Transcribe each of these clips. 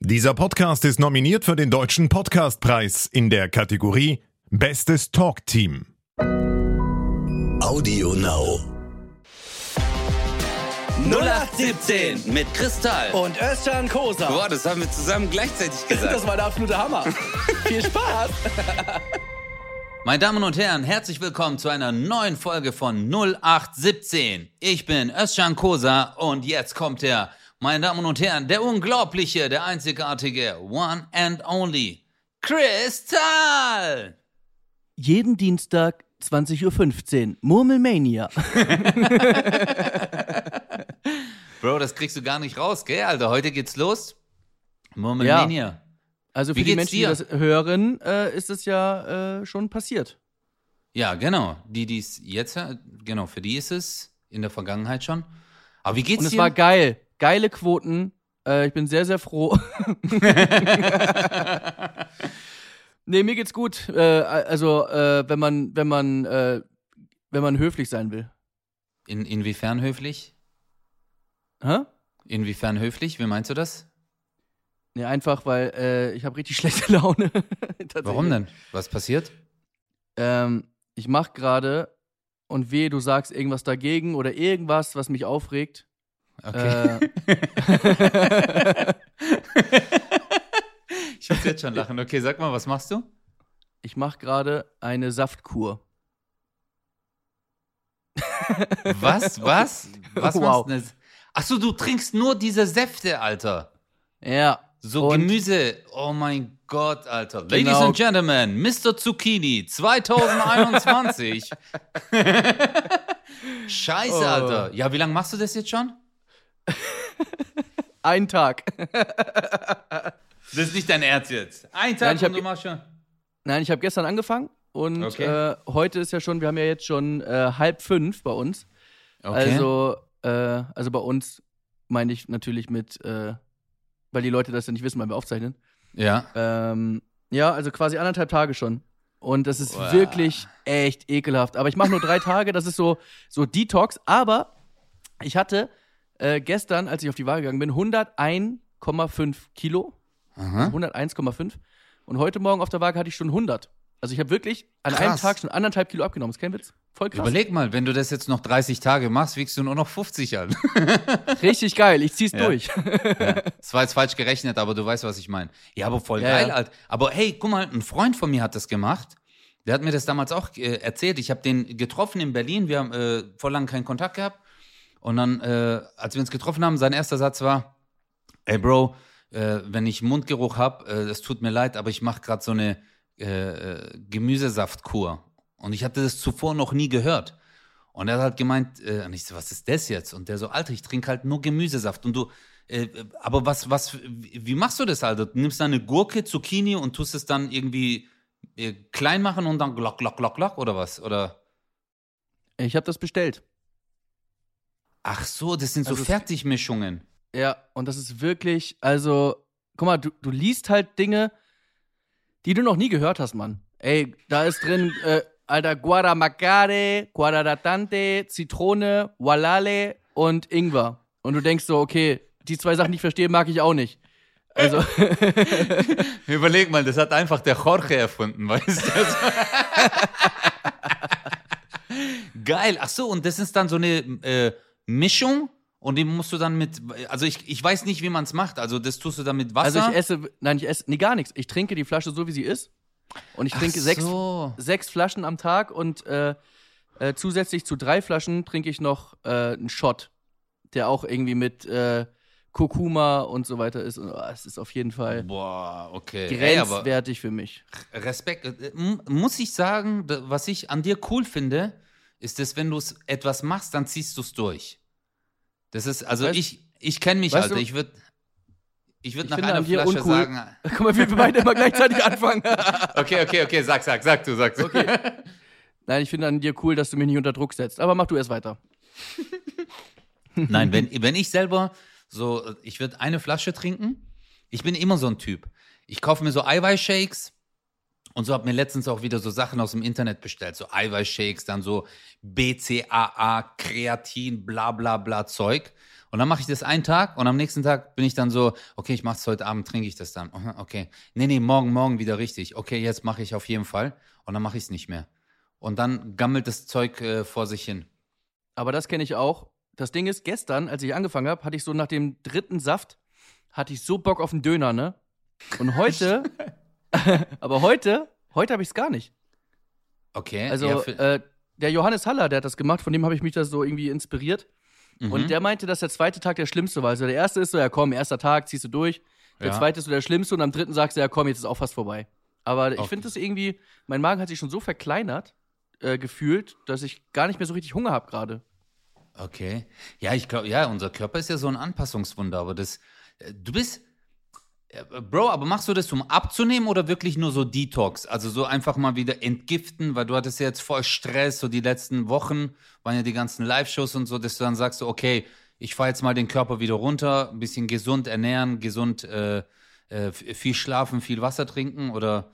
Dieser Podcast ist nominiert für den Deutschen Podcastpreis in der Kategorie Bestes Talk-Team. Audio Now. 0817 mit Kristall. und Özcan Kosa. Boah, das haben wir zusammen gleichzeitig gesagt. Das war der absolute Hammer. Viel Spaß. Meine Damen und Herren, herzlich willkommen zu einer neuen Folge von 0817. Ich bin Özcan Kosa und jetzt kommt er, meine Damen und Herren, der unglaubliche, der einzigartige, one and only, Kristall. Jeden Dienstag 20.15 Uhr. Murmelmania. Bro, das kriegst du gar nicht raus, gell, Alter? Heute geht's los. Murmelmania. Also Wie für die geht's Menschen, dir? die das hören, äh, ist es ja äh, schon passiert. Ja, genau. Die, die es jetzt, genau, für die ist es in der Vergangenheit schon. Aber wie geht's Und es dir? war geil. Geile Quoten. Äh, ich bin sehr, sehr froh. nee, mir geht's gut. Äh, also, äh, wenn man, wenn man, äh, wenn man höflich sein will. In, inwiefern höflich? Hä? Inwiefern höflich? Wie meinst du das? Nee, einfach, weil äh, ich habe richtig schlechte Laune. Warum denn? Was passiert? Ähm, ich mach gerade und weh, du sagst irgendwas dagegen oder irgendwas, was mich aufregt. Okay. Äh, ich muss jetzt schon lachen. Okay, sag mal, was machst du? ich mach gerade eine Saftkur. Was? Was? Was Wow. machst du? Achso, du trinkst nur diese Säfte, Alter. Ja. So Gemüse. Oh mein Gott, Alter. Ladies Genau. and Gentlemen, Mr. Zucchini 2021. Scheiße, Oh. Alter. Ja, wie lange machst du das jetzt schon? Ein Tag. Das ist nicht dein Ernst jetzt. Ein Nein, Tag ich hab und du machst schon. Nein, ich habe gestern angefangen und Okay. äh, heute ist ja schon, wir haben ja jetzt schon äh, halb fünf bei uns. Okay. Also, äh, also bei uns meine ich natürlich mit, äh, weil die Leute das ja nicht wissen, weil wir aufzeichnen. ja. Ähm, ja, also quasi anderthalb Tage schon. Und das ist Wow. wirklich echt ekelhaft. Aber ich mache nur drei Tage, das ist so, so Detox. Aber ich hatte äh, gestern, als ich auf die Waage gegangen bin, 101,5 Kilo. Aha. 101,5. Und heute Morgen auf der Waage hatte ich schon 100. Also ich habe wirklich an einem Krass. Tag schon anderthalb Kilo abgenommen. ist kein Witz. Voll krass. Überleg mal, wenn du das jetzt noch 30 Tage machst, wiegst du nur noch 50 an. Richtig geil. Ich zieh's Ja. durch. Das war jetzt falsch gerechnet, aber du weißt, was ich meine. Ja, aber voll Ja, geil, ja. Alter. Aber hey, guck mal, ein Freund von mir hat das gemacht. Der hat mir das damals auch äh, erzählt. Ich habe den getroffen in Berlin. Wir haben äh, vor lang keinen Kontakt gehabt. Und dann, äh, als wir uns getroffen haben, sein erster Satz war: Ey, Bro, äh, wenn ich Mundgeruch habe, äh, das tut mir leid, aber ich mache gerade so eine äh, äh, Gemüsesaftkur. Und ich hatte das zuvor noch nie gehört. Und er hat halt gemeint, und ich so, was ist das jetzt? Und der so, Alter, ich trinke halt nur Gemüsesaft. Und du, äh, aber was, was, wie wie machst du das, Alter? Du nimmst eine Gurke, Zucchini und tust es dann irgendwie äh, klein machen und dann glock, glock, glock, glock oder was? Oder? Ich habe das bestellt. Ach so, das sind so Also es- Fertigmischungen. Ja, und das ist wirklich, also, guck mal, du, du liest halt Dinge, die du noch nie gehört hast, Mann. Ey, da ist drin, äh, Alter, Guaramacare, Guaradatante, Zitrone, Walale und Ingwer. Und du denkst so, okay, die zwei Sachen, die ich verstehe, mag ich auch nicht. Also, Überleg mal, das hat einfach der Jorge erfunden, weißt du? Geil. Ach so, und das ist dann so eine äh, Mischung und die musst du dann mit, also ich, ich weiß nicht, wie man es macht. Also das tust du dann mit Wasser. also ich esse, nein, ich esse, nee, gar nichts. Ich trinke die Flasche so, wie sie ist. Und ich Ach trinke sechs, so. sechs Flaschen am Tag und äh, äh, zusätzlich zu drei Flaschen trinke ich noch äh, einen Shot, der auch irgendwie mit äh, Kurkuma und so weiter ist. Und, oh, es ist auf jeden Fall Boah, okay. Ey, grenzwertig für mich. Respekt. Äh, Muss ich sagen, was ich an dir cool finde, ist, dass wenn du es etwas machst, dann ziehst du es durch. Das ist, also Weißt- ich, ich kenne mich, Alter. du- Ich würde ich würd Ich nach finde einer Flasche uncool. sagen. Guck mal, wir beide immer gleichzeitig anfangen. Okay, okay, okay, sag, sag, sag du, sag du. Okay. Nein, ich finde an dir cool, dass du mich nicht unter Druck setzt. Aber mach du erst weiter. Nein, wenn, wenn ich selber so, ich würde eine Flasche trinken. Ich bin immer so ein Typ. Ich kaufe mir so Eiweißshakes und so habe mir letztens auch wieder so Sachen aus dem Internet bestellt. So Eiweißshakes, dann so BCAA, Kreatin, bla bla bla Zeug. Und dann mache ich das einen Tag und am nächsten Tag bin ich dann so, okay, ich mache es heute Abend, trinke ich das dann. Okay. Nee, nee, morgen, morgen wieder richtig. Okay, jetzt mache ich auf jeden Fall. Und dann mache ich es nicht mehr. Und dann gammelt das Zeug äh, vor sich hin. Aber das kenne ich auch. Das Ding ist, gestern, als ich angefangen habe, hatte ich so nach dem dritten Saft, hatte ich so Bock auf einen Döner, ne? Und heute, aber heute, heute habe ich es gar nicht. Okay. Also, ja, äh, der Johannes Haller, der hat das gemacht, von dem habe ich mich da so irgendwie inspiriert. mhm. Und der meinte, dass der zweite Tag der schlimmste war. Also der erste ist so, ja komm, erster Tag, ziehst du durch. Der Ja. zweite ist so der schlimmste und am dritten sagst du, ja komm, jetzt ist auch fast vorbei. Aber ich Okay. finde das irgendwie, mein Magen hat sich schon so verkleinert äh, gefühlt, dass ich gar nicht mehr so richtig Hunger habe gerade. Okay. Ja, ich glaube, ja, unser Körper ist ja so ein Anpassungswunder, aber das, äh, du bist, Bro, aber machst du das, um abzunehmen oder wirklich nur so Detox? Also so einfach mal wieder entgiften, weil du hattest ja jetzt voll Stress, so die letzten Wochen waren ja die ganzen Live-Shows und so, dass du dann sagst, okay, ich fahre jetzt mal den Körper wieder runter, ein bisschen gesund ernähren, gesund, äh, äh, viel schlafen, viel Wasser trinken oder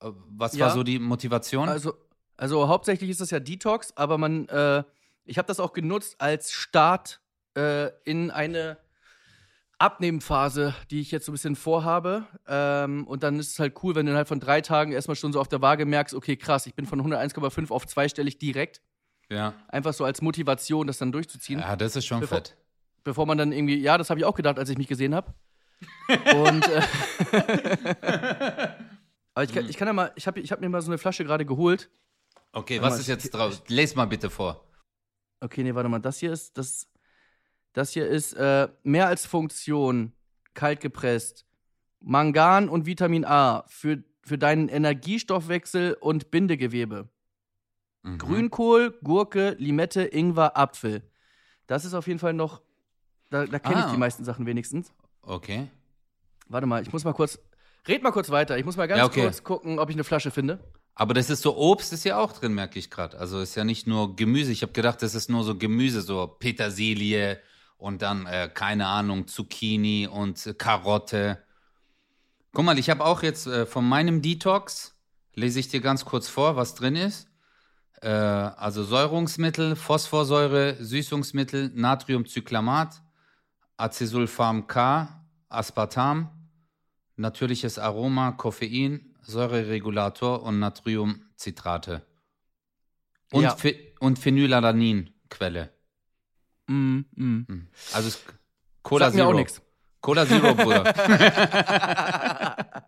äh, was Ja. war so die Motivation? Also, also hauptsächlich ist das ja Detox, aber man, äh, ich habe das auch genutzt als Start äh, in eine Abnehmphase, die ich jetzt so ein bisschen vorhabe. Ähm, und dann ist es halt cool, wenn du innerhalb von drei Tagen erstmal schon so auf der Waage merkst, okay, krass, ich bin von 101,5 auf zweistellig direkt. ja. Einfach so als Motivation, das dann durchzuziehen. ja, das ist schon Bevor- fett. Bevor man dann irgendwie, ja, das habe ich auch gedacht, als ich mich gesehen habe. Und äh, aber ich kann, ich kann ja mal, ich habe ich hab mir mal so eine Flasche gerade geholt. Okay, Warte was mal, ist jetzt drauf? Les mal bitte vor. Okay, nee, warte mal. Das hier ist, das, das hier ist äh, mehr als Funktion, kalt gepresst. Mangan und Vitamin A für, für deinen Energiestoffwechsel und Bindegewebe. Mhm. Grünkohl, Gurke, Limette, Ingwer, Apfel. Das ist auf jeden Fall noch, da, da kenne Ah. ich die meisten Sachen wenigstens. Okay. Warte mal, ich muss mal kurz, red mal kurz weiter. Ich muss mal ganz Ja, okay. kurz gucken, ob ich eine Flasche finde. Aber das ist so Obst ist ja auch drin, merke ich gerade. Also ist ja nicht nur Gemüse. Ich habe gedacht, das ist nur so Gemüse, so Petersilie und dann äh, keine Ahnung Zucchini und äh, Karotte. Guck mal, ich habe auch jetzt äh, von meinem Detox lese ich dir ganz kurz vor, was drin ist. Äh, also Säurungsmittel, Phosphorsäure, Süßungsmittel, Natriumcyclamat, Acesulfam K, Aspartam, natürliches Aroma, Koffein, Säureregulator und Natriumcitrate. Und, Ja. Phe und Phenylalanin-Quelle. Mm, mm. Also es- Cola Sagt mir Zero. auch nichts. Cola Zero, Bruder.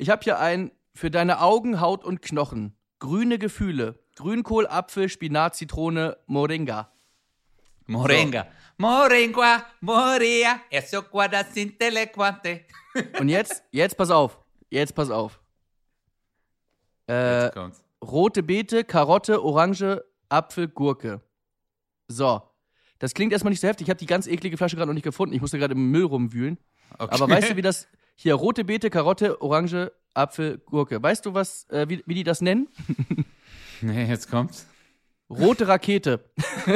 Ich habe hier ein für deine Augen, Haut und Knochen. Grüne Gefühle. Grünkohl, Apfel, Spinat, Zitrone, Moringa. Moringa. Moringa, Moria, eso guarda sin telequante. Und jetzt, jetzt pass auf. Jetzt pass auf. Äh, Jetzt kommt's. rote Beete, Karotte, Orange, Apfel, Gurke. So. Das klingt erstmal nicht so heftig. Ich habe die ganz eklige Flasche gerade noch nicht gefunden. Ich musste gerade im Müll rumwühlen. Okay. Aber weißt du, wie das. Hier, rote Beete, Karotte, Orange, Apfel, Gurke. Weißt du, was, äh, wie, wie die das nennen? Nee, jetzt kommt's. Rote Rakete.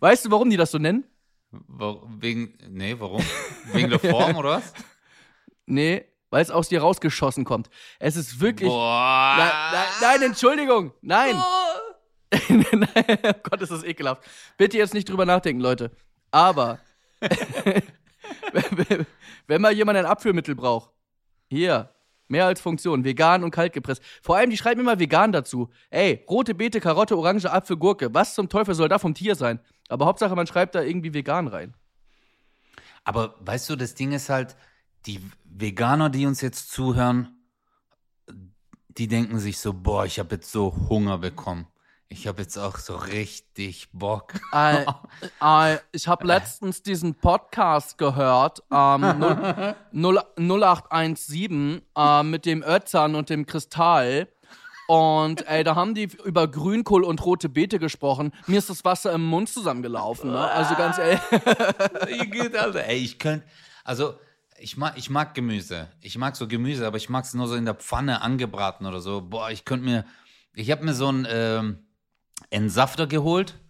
weißt du, warum die das so nennen? Wegen, nee, warum? Wegen der Form oder was? Nee, weil es aus dir rausgeschossen kommt. Es ist wirklich. Boah. Nein, nein, nein, Entschuldigung. Nein. Nein. Oh Gott, ist das ekelhaft. Bitte jetzt nicht drüber nachdenken, Leute. Aber wenn mal jemand ein Abführmittel braucht, hier, mehr als Funktion, vegan und kalt gepresst. Vor allem, die schreiben immer vegan dazu. Ey, rote Beete, Karotte, Orange, Apfel, Gurke. Was zum Teufel soll da vom Tier sein? Aber Hauptsache, man schreibt da irgendwie vegan rein. Aber weißt du, das Ding ist halt, die Veganer, die uns jetzt zuhören, die denken sich so, boah, ich habe jetzt so Hunger bekommen. Ich habe jetzt auch so richtig Bock. Äh, äh, ich habe letztens diesen Podcast gehört, ähm, 0, 0817, äh, mit dem Özan und dem Kristall. Und ey, da haben die über Grünkohl und rote Beete gesprochen. Mir ist das Wasser im Mund zusammengelaufen. Ne? Also ganz ehrlich. Ey, ich könnte, also ich mag, ich mag Gemüse. Ich mag so Gemüse, aber ich mag es nur so in der Pfanne angebraten oder so. Boah, ich könnte mir, ich habe mir so einen ähm, Entsafter geholt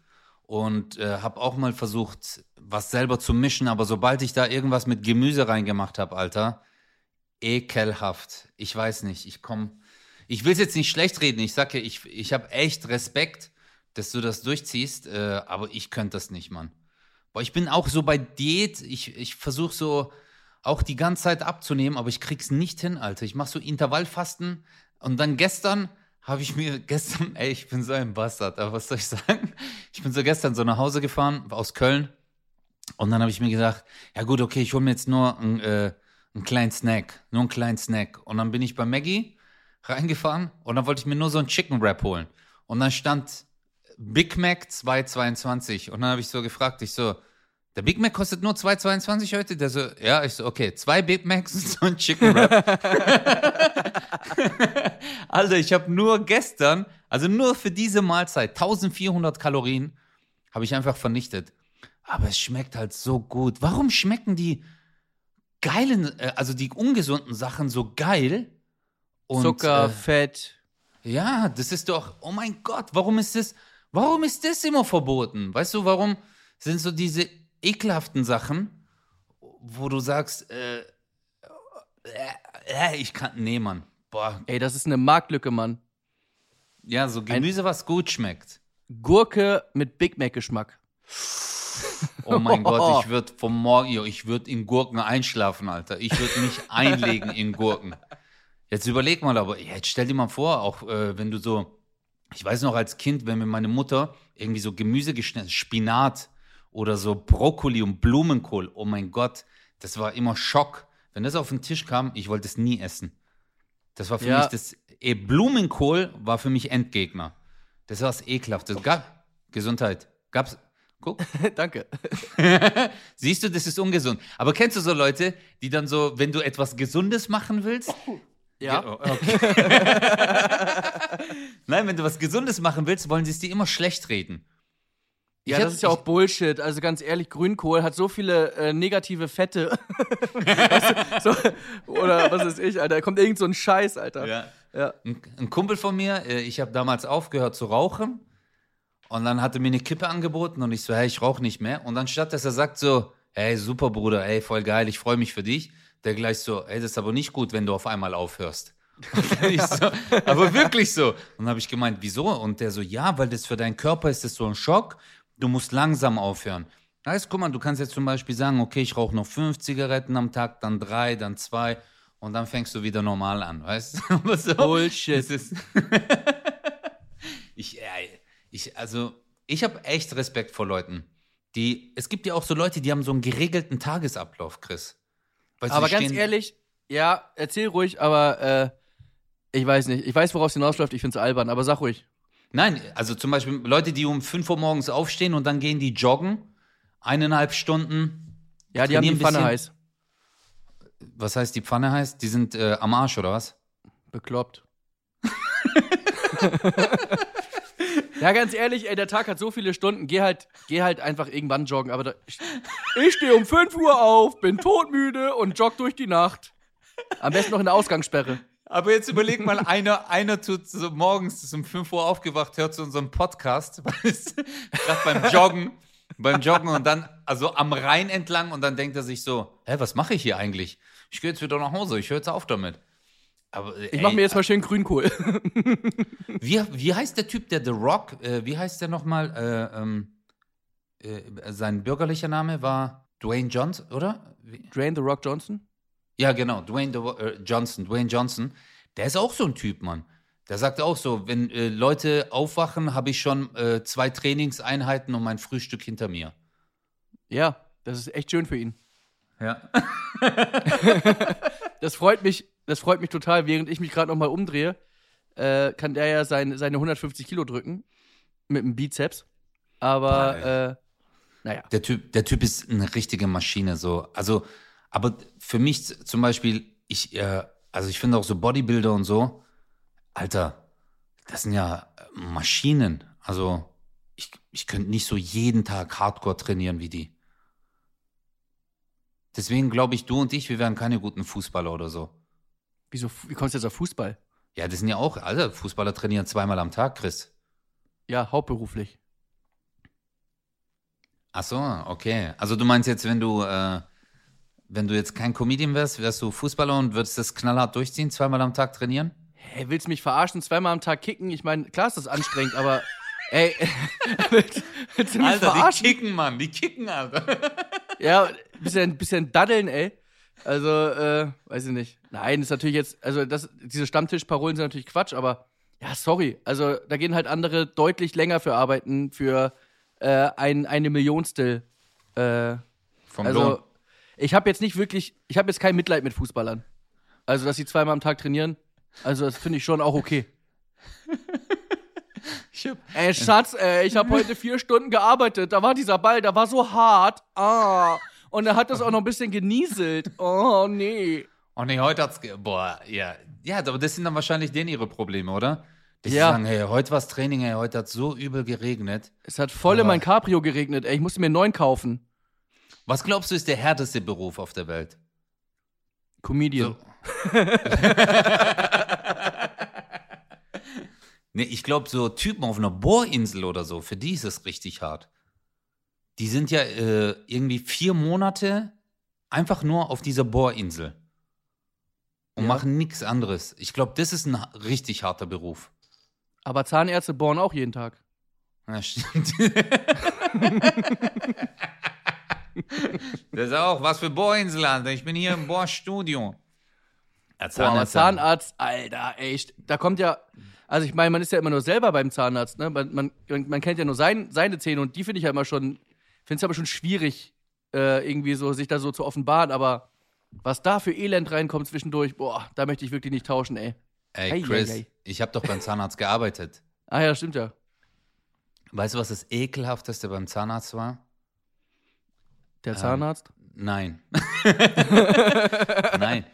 und äh, habe auch mal versucht, was selber zu mischen, aber sobald ich da irgendwas mit Gemüse reingemacht habe, Alter, ekelhaft. Ich weiß nicht, ich komme, ich will es jetzt nicht schlecht reden. Ich sage, ich, ich habe echt Respekt, dass du das durchziehst, äh, aber ich könnte das nicht, Mann. Boah, ich bin auch so bei Diät, ich, ich versuche so auch die ganze Zeit abzunehmen, aber ich krieg's nicht hin, Alter. Ich mache so Intervallfasten und dann gestern habe ich mir gestern, ey, ich bin so ein Bastard, aber was soll ich sagen? Ich bin so gestern so nach Hause gefahren aus Köln und dann habe ich mir gedacht, ja gut, okay, ich hole mir jetzt nur einen, äh, einen kleinen Snack, nur einen kleinen Snack. Und dann bin ich bei Maggie reingefahren und dann wollte ich mir nur so einen Chicken Wrap holen. Und dann stand Big Mac 2,22 und dann habe ich so gefragt, ich so, der Big Mac kostet nur 2,22 heute? Der so, ja, ich so, okay, zwei Big Macs und so ein Chicken Wrap. Alter, ich habe nur gestern, also nur für diese Mahlzeit, 1400 Kalorien habe ich einfach vernichtet. Aber es schmeckt halt so gut. Warum schmecken die geilen, äh, also die ungesunden Sachen so geil? Und, Zucker, äh, Fett. ja, das ist doch, oh mein Gott, warum ist das, warum ist das immer verboten? Weißt du, warum sind so diese ekelhaften Sachen, wo du sagst, äh, äh, äh, ich kann, nee, Mann, boah, Ey, das ist eine Marktlücke, Mann. ja, so Gemüse, was gut schmeckt. Gurke mit Big Mac-Geschmack. Oh mein Gott, ich würde vom Morgen, ich würde in Gurken einschlafen, Alter. Ich würde mich einlegen in Gurken. Jetzt überleg mal, aber jetzt stell dir mal vor, auch äh, wenn du so, ich weiß noch als Kind, wenn mir meine Mutter irgendwie so Gemüse geschnitten, Spinat oder so Brokkoli und Blumenkohl, oh mein Gott, das war immer Schock. Wenn das auf den Tisch kam, ich wollte es nie essen. Das war für Ja. mich das, eh, Blumenkohl war für mich Endgegner. Das war das Ekelhafte. Gab, Gesundheit. Gab's, guck. Danke. Siehst du, das ist ungesund. Aber kennst du so Leute, die dann so, wenn du etwas Gesundes machen willst? Ja. Oh, okay. Nein, wenn du was Gesundes machen willst, wollen sie es dir immer schlecht reden. Ja, das ist ja auch Bullshit. Also ganz ehrlich, Grünkohl hat so viele äh, negative Fette. weißt du, so, oder was weiß ich, Alter. Da kommt irgend so ein Scheiß, Alter. Ja. Ja. Ein, ein Kumpel von mir, äh, ich habe damals aufgehört zu rauchen und dann hatte mir eine Kippe angeboten und ich so, hey, ich rauche nicht mehr. Und anstatt dass er sagt so, hey, super Bruder, ey, voll geil, ich freue mich für dich, der gleich so, ey, das ist aber nicht gut, wenn du auf einmal aufhörst. So, aber wirklich so. Und dann habe ich gemeint, wieso? Und der so, ja, weil das für deinen Körper ist das so ein Schock, du musst langsam aufhören. Heißt, guck mal, du kannst jetzt zum Beispiel sagen, okay, ich rauche noch fünf Zigaretten am Tag, dann drei, dann zwei und dann fängst du wieder normal an, weißt du? So, Bullshit. ist ich, äh, ich, also, ich habe echt Respekt vor Leuten, die, es gibt ja auch so Leute, die haben so einen geregelten Tagesablauf, Chris. Aber ganz ehrlich, ja, erzähl ruhig, aber äh, ich weiß nicht. Ich weiß, worauf es hinausläuft. Ich finde es albern, aber sag ruhig. Nein, also zum Beispiel Leute, die um 5 Uhr morgens aufstehen und dann gehen die joggen, eineinhalb Stunden. Ja, die haben die Pfanne heiß. Was heißt die Pfanne heißt? Die sind äh, am Arsch, oder was? Bekloppt. ja, ganz ehrlich, ey, der Tag hat so viele Stunden. Geh halt, geh halt einfach irgendwann joggen. Aber da, ich, ich stehe um 5 Uhr auf, bin todmüde und jogg durch die Nacht. Am besten noch in der Ausgangssperre. Aber jetzt überleg mal, einer, einer tut so morgens ist um 5 Uhr aufgewacht, hört zu unserem Podcast, gerade beim Joggen, beim Joggen und dann also am Rhein entlang und dann denkt er sich so, hä, was mache ich hier eigentlich? Ich gehe jetzt wieder nach Hause, ich höre jetzt auf damit. Aber äh, Ich mach mir jetzt mal schön Grünkohl. wie, wie heißt der Typ, der The Rock, äh, wie heißt der nochmal? Äh, ähm, äh, sein bürgerlicher Name war Dwayne Johnson, oder? Drain the Rock Johnson? Ja, genau, Dwayne Ro- äh, Johnson, Dwayne Johnson, der ist auch so ein Typ, Mann. Der sagt auch so, wenn äh, Leute aufwachen, habe ich schon äh, zwei Trainingseinheiten und mein Frühstück hinter mir. Ja, das ist echt schön für ihn. Ja. Das freut mich, das freut mich total. Während ich mich gerade noch mal umdrehe, äh, kann der ja sein, seine 150 Kilo drücken mit dem Bizeps. Aber äh, naja, Der Typ, der Typ ist eine richtige Maschine, so. Also, aber für mich zum Beispiel, ich, äh, also ich finde auch so Bodybuilder und so, Alter, das sind ja äh, Maschinen. Also, ich, ich könnte nicht so jeden Tag Hardcore trainieren wie die. Deswegen glaube ich, du und ich, wir wären keine guten Fußballer oder so. wieso? Wie kommst du jetzt auf Fußball? Ja, das sind ja auch, Alter, Fußballer trainieren zweimal am Tag, Chris. Ja, hauptberuflich. Ach so, okay. Also du meinst jetzt, wenn du, äh, wenn du jetzt kein Comedian wärst, wärst du Fußballer und würdest das knallhart durchziehen, zweimal am Tag trainieren? Hey, willst du mich verarschen? Zweimal am Tag kicken? Ich meine, klar ist das anstrengend, aber Ey, willst, willst du mich Alter, die verarschen? kicken, Mann, die kicken, Alter. Ja, bisschen, bisschen daddeln, ey. Also, äh, weiß ich nicht. Nein, ist natürlich jetzt, also das, diese Stammtischparolen sind natürlich Quatsch, aber ja, sorry. Also, da gehen halt andere deutlich länger für arbeiten, für äh, ein, eine Millionstel. Äh, Vom also, ich habe jetzt nicht wirklich, ich habe jetzt kein Mitleid mit Fußballern. Also, dass sie zweimal am Tag trainieren, also das finde ich schon auch okay. Ich hab, Ey, Schatz, ey, ich habe heute vier Stunden gearbeitet. Da war dieser Ball, der war so hart. Ah. Und er hat das auch noch ein bisschen genieselt. Oh, nee. oh nee, heute hat's, ge boah, ja. Ja, aber das sind dann wahrscheinlich denen ihre Probleme, oder? Die Ja. sagen, hey, heute war's Training, hey, heute hat's so übel geregnet. Es hat voll in mein Cabrio geregnet, ey. Ich musste mir einen neuen kaufen. Was glaubst du, ist der härteste Beruf auf der Welt? Comedian. Nee, ich glaube, so Typen auf einer Bohrinsel oder so, für die ist es richtig hart. Die sind ja äh, irgendwie vier Monate einfach nur auf dieser Bohrinsel und Ja. machen nichts anderes. Ich glaube, das ist ein richtig harter Beruf. Aber Zahnärzte bohren auch jeden Tag. Ja, stimmt. das ist auch was für Bohrinsel, Alter. Ich bin hier im Bohrstudio. Ja, Boah, aber Zahnarzt- Zahnarzt, Alter, ey. Da kommt ja. Also, ich meine, man ist ja immer nur selber beim Zahnarzt, ne? Man, man, man kennt ja nur sein, seine Zähne und die finde ich ja immer schon. Finde es aber schon schwierig, äh, irgendwie so, sich da so zu offenbaren. Aber was da für Elend reinkommt zwischendurch, boah, da möchte ich wirklich nicht tauschen, ey. Ey, Ei, Chris, ei, ei. ich habe doch beim Zahnarzt gearbeitet. Ah ja, stimmt ja. Weißt du, was das ekelhafteste beim Zahnarzt war? Der Zahnarzt. Nein. Nein.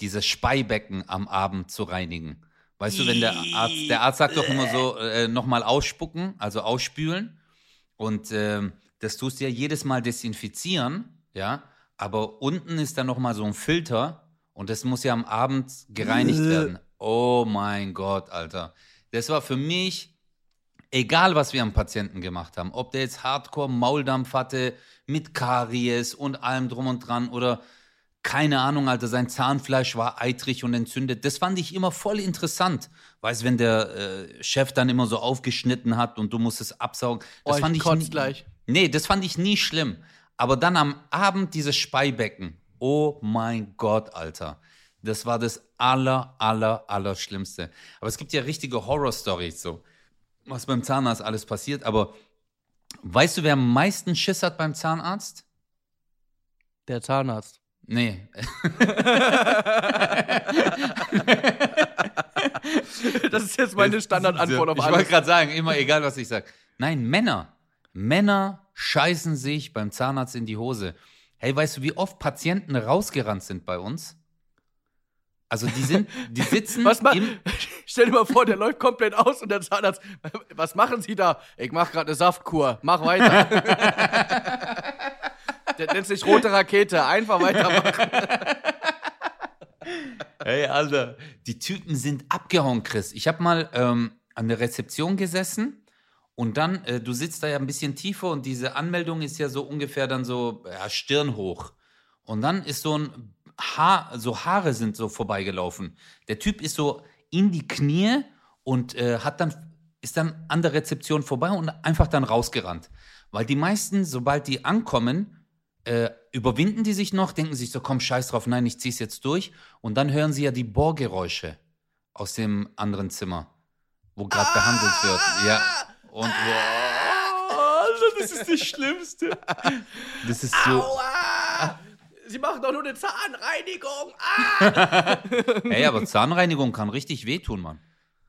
Dieses Speibecken am Abend zu reinigen. Weißt du, wenn der Arzt, der Arzt sagt doch immer so, äh, nochmal ausspucken, also ausspülen. Und ähm, das tust du ja jedes Mal desinfizieren, ja. Aber unten ist dann nochmal so ein Filter und das muss ja am Abend gereinigt werden. Oh mein Gott, Alter. Das war für mich egal was wir am Patienten gemacht haben, ob der jetzt Hardcore Mauldampf hatte mit Karies und allem drum und dran oder keine Ahnung, Alter, sein Zahnfleisch war eitrig und entzündet. Das fand ich immer voll interessant. Weißt, wenn der äh, Chef dann immer so aufgeschnitten hat und du musst es absaugen. Das Oh, ich fand ich kotz nie, gleich. Nee, das fand ich nie schlimm. Aber dann am Abend dieses Speibecken. Oh mein Gott, Alter. Das war das aller, aller, aller Schlimmste. Aber es gibt ja richtige Horror-Stories so, was beim Zahnarzt alles passiert. Aber weißt du, wer am meisten Schiss hat beim Zahnarzt? Der Zahnarzt. Nee. Das ist jetzt meine Standardantwort auf Ich wollte alles. gerade sagen, immer egal, was ich sage. Nein, Männer. Männer scheißen sich beim Zahnarzt in die Hose. Hey, weißt du, wie oft Patienten rausgerannt sind bei uns? Also die sind, die sitzen Was ma im, Stell dir mal vor, der läuft komplett aus und der Zahnarzt, was machen Sie da? Ich mach gerade eine Saftkur, mach weiter. der nennt sich rote Rakete, einfach weitermachen. Hey, Alter, die Typen sind abgehauen, Chris. Ich habe mal ähm, an der Rezeption gesessen und dann, äh, du sitzt da ja ein bisschen tiefer und diese Anmeldung ist ja so ungefähr dann so ja, Stirn hoch. Und dann ist so ein Haar, so Haare sind so vorbeigelaufen. Der Typ ist so in die Knie und äh, hat dann, ist dann an der Rezeption vorbei und einfach dann rausgerannt. Weil die meisten, sobald die ankommen, äh, überwinden die sich noch, denken sich so, komm, scheiß drauf, nein, ich zieh's jetzt durch. Und dann hören sie ja die Bohrgeräusche aus dem anderen Zimmer, wo gerade behandelt wird. Ja. Und wow, das ist das Schlimmste. Das ist so. Aua! Sie machen doch nur eine Zahnreinigung. Ah! Ey, aber Zahnreinigung kann richtig wehtun, Mann.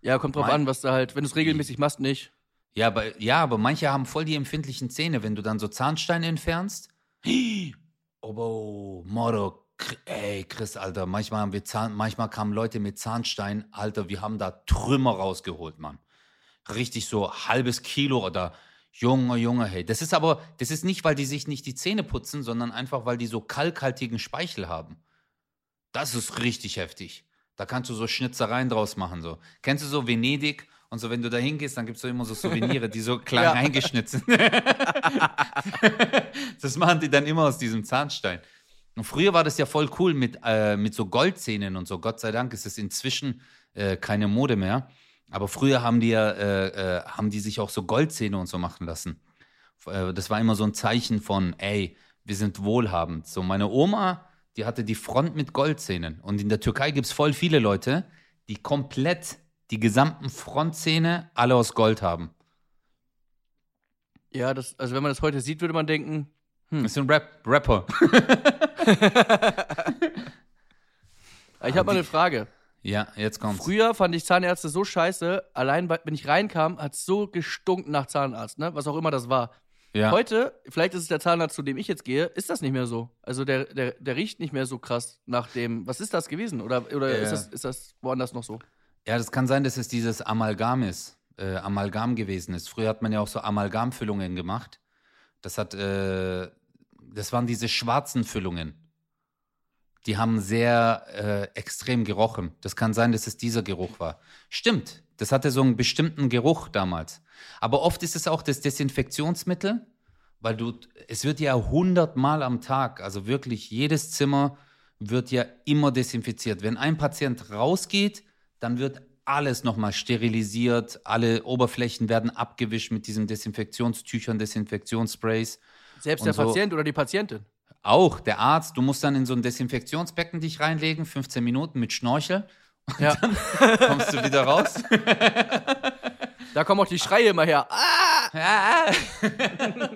Ja, kommt drauf Mein- an, was du halt, wenn du es regelmäßig machst, nicht. Ja, aber, ja, aber manche haben voll die empfindlichen Zähne, wenn du dann so Zahnsteine entfernst. Oh, Moro, ey, Chris, Alter, manchmal haben wir Zahn, manchmal kamen Leute mit Zahnstein, Alter, wir haben da Trümmer rausgeholt, Mann. Richtig so halbes Kilo oder Junge, Junge, hey. Das ist aber, das ist nicht, weil die sich nicht die Zähne putzen, sondern einfach, weil die so kalkhaltigen Speichel haben. Das ist richtig heftig. Da kannst du so Schnitzereien draus machen. So. Kennst du so Venedig? Und so, wenn du da hingehst, dann gibt es so immer so Souvenirs, die so klein Ja. reingeschnitzt sind. das machen die dann immer aus diesem Zahnstein. Und früher war das ja voll cool mit, äh, mit so Goldzähnen und so. Gott sei Dank ist es inzwischen äh, keine Mode mehr. Aber früher haben die ja, äh, äh, haben die sich auch so Goldzähne und so machen lassen. Äh, das war immer so ein Zeichen von, ey, wir sind wohlhabend. So, meine Oma, die hatte die Front mit Goldzähnen. Und in der Türkei gibt es voll viele Leute, die komplett die gesamten Frontzähne alle aus Gold haben. Ja, das, also wenn man das heute sieht, würde man denken, Das ist ein Rap Rapper. ich habe mal eine Frage. Ja, jetzt kommt's. Früher fand ich Zahnärzte so scheiße, allein wenn ich reinkam, hat es so gestunken nach Zahnarzt, ne? Was auch immer das war. Ja. Heute, vielleicht ist es der Zahnarzt, zu dem ich jetzt gehe, ist das nicht mehr so. Also der, der, der riecht nicht mehr so krass nach dem. Was ist das gewesen? Oder, oder Äh. ist, das, ist das woanders noch so? Ja, das kann sein, dass es dieses Amalgam ist, äh, Amalgam gewesen ist. Früher hat man ja auch so Amalgamfüllungen gemacht. Das hat, äh, das waren diese schwarzen Füllungen. Die haben sehr äh, extrem gerochen. Das kann sein, dass es dieser Geruch war. Stimmt, das hatte so einen bestimmten Geruch damals. Aber oft ist es auch das Desinfektionsmittel, weil du, es wird ja hundertmal am Tag, also wirklich jedes Zimmer wird ja immer desinfiziert. Wenn ein Patient rausgeht, dann wird alles nochmal sterilisiert, alle Oberflächen werden abgewischt mit diesen Desinfektionstüchern, Desinfektionssprays. Selbst der so- Patient oder die Patientin? Auch der Arzt, du musst dann in so ein Desinfektionsbecken dich reinlegen, 15 Minuten mit Schnorchel, Ja. kommst du wieder raus. da kommen auch die Schreie immer her. Ah!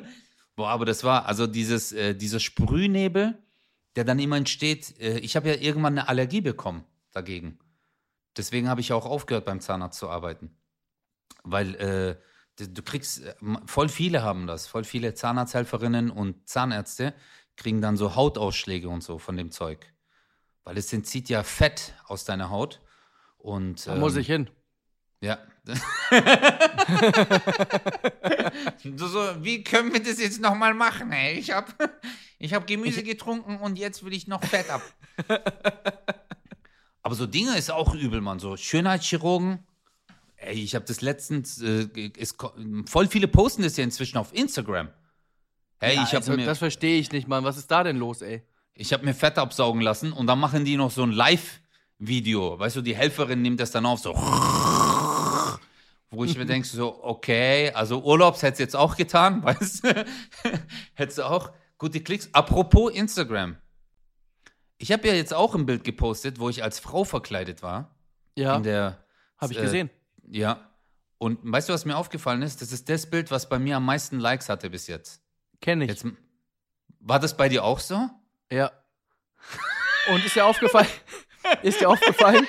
Boah, aber das war, also dieses, äh, dieser Sprühnebel, der dann immer entsteht, äh, ich habe ja irgendwann eine Allergie bekommen dagegen. Deswegen habe ich auch aufgehört, beim Zahnarzt zu arbeiten. Weil äh, du, du kriegst, äh, voll viele haben das, voll viele Zahnarzthelferinnen und Zahnärzte kriegen dann so Hautausschläge und so von dem Zeug. Weil es entzieht ja Fett aus deiner Haut. Und, Da muss ähm, ich hin. ja. Du so, wie können wir das jetzt nochmal machen, ey? Ich habe ich hab Gemüse getrunken und jetzt will ich noch Fett ab. Aber so Dinge ist auch übel, Mann. So Schönheitschirurgen. Ey, ich habe das letztens, äh, ko- voll viele posten das ja inzwischen auf Instagram. Hey, Ja, ich habe also, mir, das verstehe ich nicht, Mann. Was ist da denn los, ey? ich hab mir Fett absaugen lassen und dann machen die noch so ein Live-Video. Weißt du, die Helferin nimmt das dann auf, so. Wo ich mir denke, so, okay, also Urlaubs hätte jetzt auch getan, weißt du? Hättest du auch gute Klicks. Apropos Instagram. Ich habe ja jetzt auch ein Bild gepostet, wo ich als Frau verkleidet war. Ja, In der. habe ich äh, gesehen. Ja. Und weißt du, was mir aufgefallen ist? Das ist das Bild, was bei mir am meisten Likes hatte bis jetzt. Kenne ich. Jetzt war das bei dir auch so? Ja. Und ist dir aufgefallen? ist dir aufgefallen?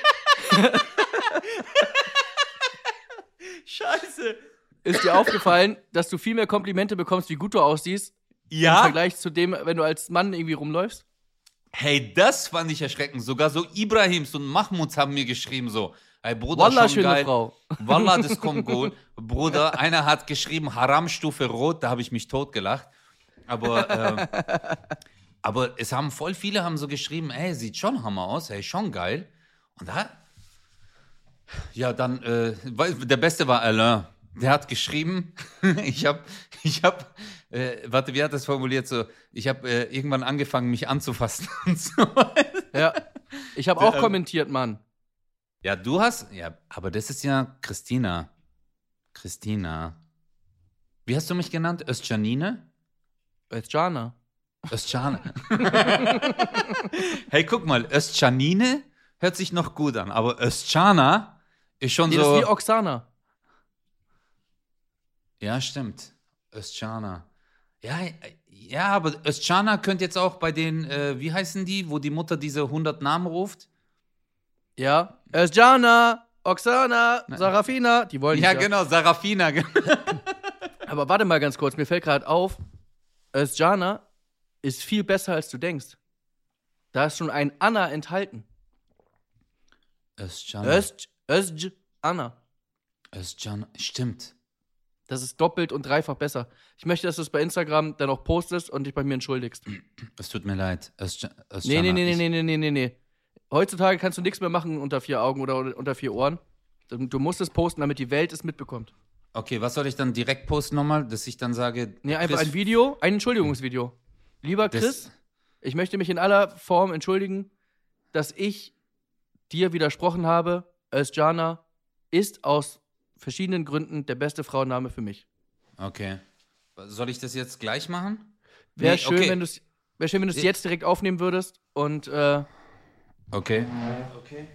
Scheiße. Ist dir aufgefallen, dass du viel mehr Komplimente bekommst, wie gut du aussiehst, im Ja? Vergleich zu dem, wenn du als Mann irgendwie rumläufst? Hey, das fand ich erschreckend. Sogar so Ibrahims und Mahmuds haben mir geschrieben so, hey Bruder, Wallah, schon schöne geil. Frau. Wallah, das kommt gut. Bruder, einer hat geschrieben Haram-Stufe Rot, da habe ich mich totgelacht. Aber, ähm, aber es haben voll viele haben so geschrieben, ey, sieht schon Hammer aus, hey, schon geil. Und da, ja, dann, äh, der Beste war Alain. Der hat geschrieben, ich habe, ich habe, äh, warte, wie hat das formuliert? So, ich habe äh, irgendwann angefangen, mich anzufassen und so. Ja. Ich habe auch Ähm, kommentiert, Mann. Ja, du hast, ja, aber das ist ja Christina. Christina. Wie hast du mich genannt? Östjanine? Jana. Östjane. hey, guck mal, Östjanine hört sich noch gut an, aber Östjana ist schon Nee, das ist wie so. Oksana. Ja, stimmt. Östjana. Ja, ja, aber Östjana könnte jetzt auch bei den, äh, wie heißen die, wo die Mutter diese 100 Namen ruft? Ja. Es Jana, Oksana, Sarafina. Die wollen Ja, nicht, genau, Sarafina. genau. Aber warte mal ganz kurz, mir fällt gerade auf, Özcana ist viel besser, als du denkst. Da ist schon ein Anna enthalten. Östjana. Özc, Özc, Anna. Östjana, stimmt. Das ist doppelt und dreifach besser. Ich möchte, dass du es bei Instagram dann auch postest und dich bei mir entschuldigst. Es tut mir leid. Nee, Östjana, nee, nee, ich- nee, nee, nee, nee, nee. Heutzutage kannst du nichts mehr machen unter vier Augen oder unter vier Ohren. Du musst es posten, damit die Welt es mitbekommt. Okay, was soll ich dann direkt posten nochmal, dass ich dann sage. Nee, einfach Chris- ein Video, ein Entschuldigungsvideo. Lieber Das- Chris, ich möchte mich in aller Form entschuldigen, dass ich dir widersprochen habe, Özcana ist aus verschiedenen Gründen der beste Frauenname für mich. Okay. Soll ich das jetzt gleich machen? Wäre Nee, schön, okay. wenn du es wär schön, wenn du es Ich- jetzt direkt aufnehmen würdest. Und äh, Okay. Okay.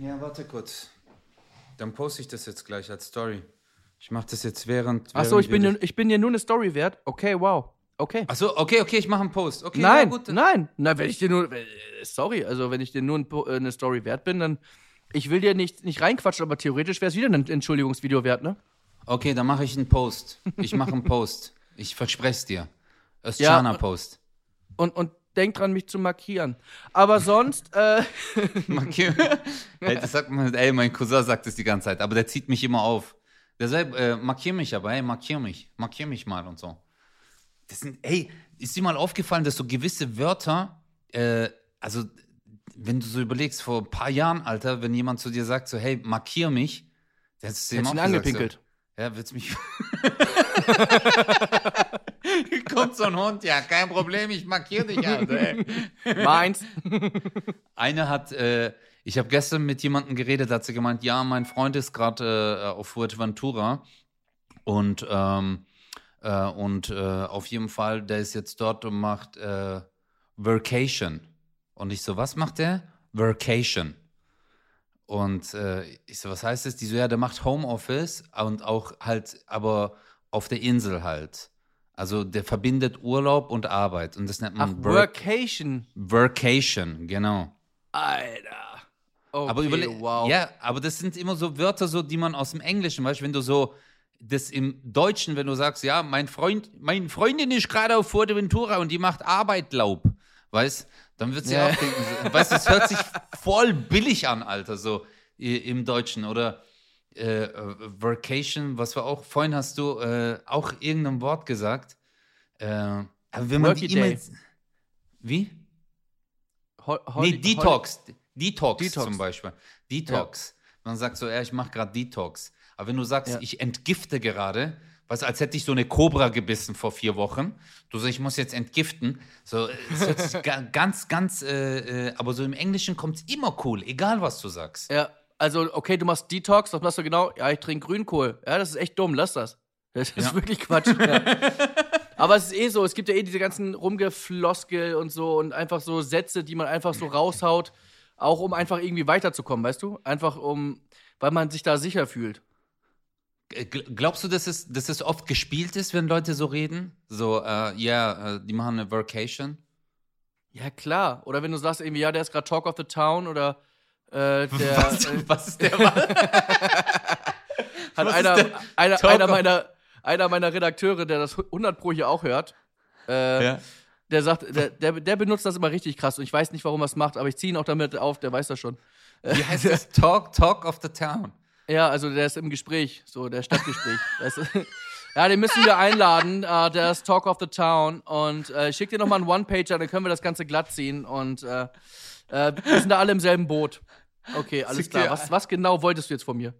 Ja, warte kurz. Dann poste ich das jetzt gleich als Story. Ich mache das jetzt während. ach so, während ich bin, dir- ich bin dir nur eine Story wert. Okay, wow. Okay. Ach so, okay, okay, ich mache einen Post. Okay, nein, ja, gut. nein, nein, wenn ich dir nur, äh, sorry, also wenn ich dir nur ein, Po- äh, eine Story wert bin, dann, ich will dir nicht, nicht reinquatschen, aber theoretisch wäre es wieder ein Entschuldigungsvideo wert, ne? Okay, dann mache ich einen Post. Ich mache einen Post. Ich verspreche es dir. Östjana Post. Und, und denk dran, mich zu markieren. Aber sonst, äh, Markier. hey, das sagt man, ey, mein Cousin sagt das die ganze Zeit, aber der zieht mich immer auf. Der sagt, äh, markier mich aber, hey, markier mich. Markier mich mal und so. Das sind, ey, ist dir mal aufgefallen, dass so gewisse Wörter, äh, also, wenn du so überlegst, vor ein paar Jahren, Alter, wenn jemand zu dir sagt, so, hey, markier mich, dann hast du ihn gesagt, angepinkelt. So, ja, wird's mich. Kommt so ein Hund, ja, kein Problem, ich markiere dich, Alter. Ey. Meins. Eine hat, äh, ich habe gestern mit jemandem geredet, da hat sie gemeint, ja, mein Freund ist gerade äh, auf Fuerteventura und, ähm, äh, und äh, auf jeden Fall, der ist jetzt dort und macht äh, Vacation. Und ich so, was macht der? Vacation. Und äh, ich so, was heißt das? Die so, ja, der macht Homeoffice und auch halt, aber auf der Insel halt. Also der verbindet Urlaub und Arbeit und das nennt Ach, man Work Workation. Vacation, genau. Alter. Okay, Aber überle- wow. Ja, aber das sind immer so Wörter, so, die man aus dem Englischen, weißt du, wenn du so das im Deutschen, wenn du sagst, ja, mein Freund, meine Freundin ist gerade auf Fuerteventura und die macht Arbeitlaub, weißt, dann wird sie Ja. auch denken, so- weißt du, es hört sich voll billig an, Alter, so im Deutschen oder äh, äh, Vacation, was war auch, vorhin hast du äh, auch irgendein Wort gesagt, äh, aber wenn man Worky die E-Mail, Day. wie? Hol Nee, Hol- Detox. Detox, zum Beispiel. Detox. Man sagt so, ja, ich mache gerade Detox. Aber wenn du sagst, Ja. ich entgifte gerade, was als hätte ich so eine Kobra gebissen vor vier Wochen. Du sagst, ich muss jetzt entgiften. So, ga- ganz, ganz, äh, äh, aber so im Englischen kommt es immer cool, egal was du sagst. Ja, also, okay, du machst Detox, was machst du genau? Ja, ich trinke Grünkohl. Ja, das ist echt dumm, lass das. Das ist Ja. wirklich Quatsch. ja. Aber es ist eh so, es gibt ja eh diese ganzen Rumgefloskel und so und einfach so Sätze, die man einfach so raushaut, auch um einfach irgendwie weiterzukommen, weißt du? Einfach um, weil man sich da sicher fühlt. Äh, gl- Glaubst du, dass es, dass es oft gespielt ist, wenn Leute so reden? So, äh, ja, äh, die machen eine Vacation. Ja, klar. Oder wenn du sagst irgendwie, ja, der ist gerade Talk of the Town oder äh, der was, äh, was ist der was? hat einer, einer, einer, meiner, einer meiner Redakteure, der das 100 Pro hier auch hört, äh, ja. Der sagt, der, der, der benutzt das immer richtig krass und ich weiß nicht, warum er es macht, aber ich ziehe ihn auch damit auf, der weiß das schon. Wie heißt das? Talk, Talk of the Town. Ja, also der ist im Gespräch, so der Stadtgespräch. Ja, den müssen wir einladen. Äh, der ist Talk of the Town. Und äh, ich schick dir nochmal einen One-Pager, dann können wir das Ganze glatt ziehen. Und äh, äh, wir sind da alle im selben Boot. Okay, alles klar. Was, was genau wolltest du jetzt von mir?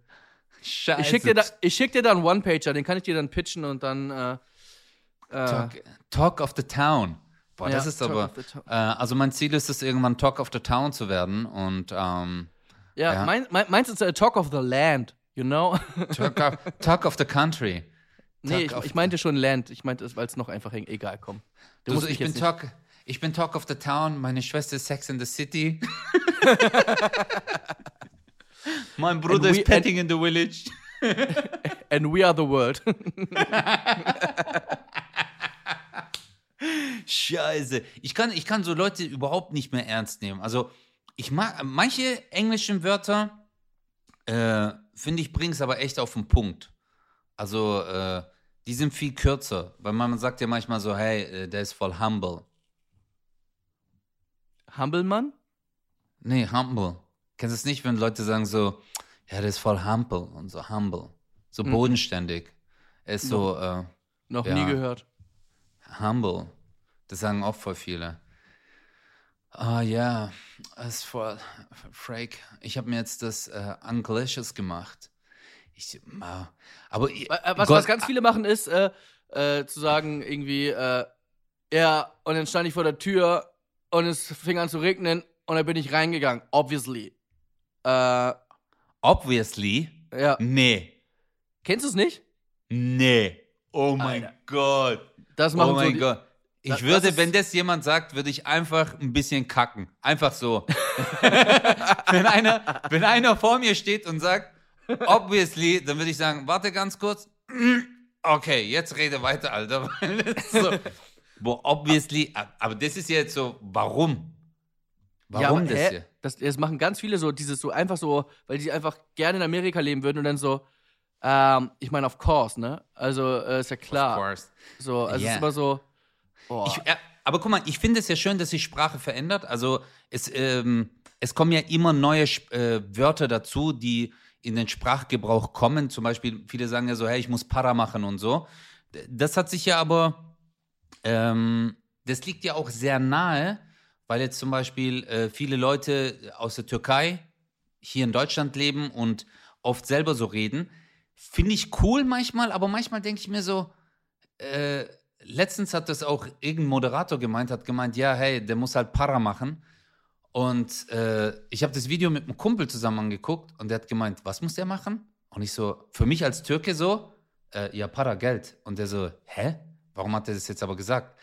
Scheiße. Ich schick dir da, ich schick dir da einen One-Pager, den kann ich dir dann pitchen und dann. Äh, Talk, Talk of the Town. Boah, Ja, das ist Talk aber. Äh, also mein Ziel ist es, irgendwann Talk of the Town zu werden. Und ähm, ja, Ja. Mein, mein, meins ist äh, Talk of the Land, you know? Talk, of, Talk of the Country. nee, ich, Talk ich meinte schon Land. Ich meinte es, weil es noch einfach hängt. Egal, komm. Du Du, ich, bin Talk, ich bin Talk of the Town, meine Schwester ist Sex in the City. mein Bruder ist Petting in the Village. And we are the world. Scheiße. Ich kann, ich kann so Leute überhaupt nicht mehr ernst nehmen. Also, ich mag manche englischen Wörter, äh, finde ich, bringen es aber echt auf den Punkt. Also, äh, die sind viel kürzer, weil man sagt ja manchmal so, hey, äh, der ist voll humble. Humblemann? Nee, humble. Kennst du es nicht, wenn Leute sagen so, ja, der ist voll humble und so humble. So Mhm. bodenständig. Er ist so, äh, Noch Ja. nie gehört. Humble. Das sagen auch voll viele. Ah ja, ist voll. Freak, ich habe mir jetzt das äh, Englisches gemacht. Ich, ah, aber Wa- äh, Was, Gott- was ganz viele machen, ist äh, äh, zu sagen, irgendwie, äh, ja, und dann stand ich vor der Tür und es fing an zu regnen und dann bin ich reingegangen. Obviously. Äh, obviously, Ja. Nee. Kennst du es nicht? Nee. Oh mein. Gott. Das Oh machen so mein Gott. Ich Das- würde, das wenn das jemand sagt, würde ich einfach ein bisschen kacken. Einfach so. wenn, einer, wenn einer vor mir steht und sagt, obviously, dann würde ich sagen, warte ganz kurz. Okay, jetzt rede weiter, Alter. So, boah, obviously, aber das ist jetzt so, warum? Warum ja, das hä? hier? Das, das machen ganz viele so, dieses so einfach so, weil die einfach gerne in Amerika leben würden und dann so, ähm, ich meine, of course, ne? Also, äh, ist ja Of klar. course. So, also es Yeah. ist immer so, boah. Ich, aber guck mal, ich finde es ja schön, dass sich Sprache verändert. Also es, ähm, es kommen ja immer neue äh, Wörter dazu, die in den Sprachgebrauch kommen. Zum Beispiel, viele sagen ja so, hey, ich muss Para machen und so. Das hat sich ja aber, ähm, das liegt ja auch sehr nahe, weil jetzt zum Beispiel äh, viele Leute aus der Türkei hier in Deutschland leben und oft selber so reden. Finde ich cool manchmal, aber manchmal denke ich mir so, äh, letztens hat das auch irgendein Moderator gemeint, hat gemeint, ja, hey, der muss halt Para machen. Und äh, ich habe das Video mit einem Kumpel zusammen angeguckt und der hat gemeint, was muss der machen? Und ich so, für mich als Türke so, äh, ja, Para, Geld. Und der so, hä? Warum hat er das jetzt aber gesagt?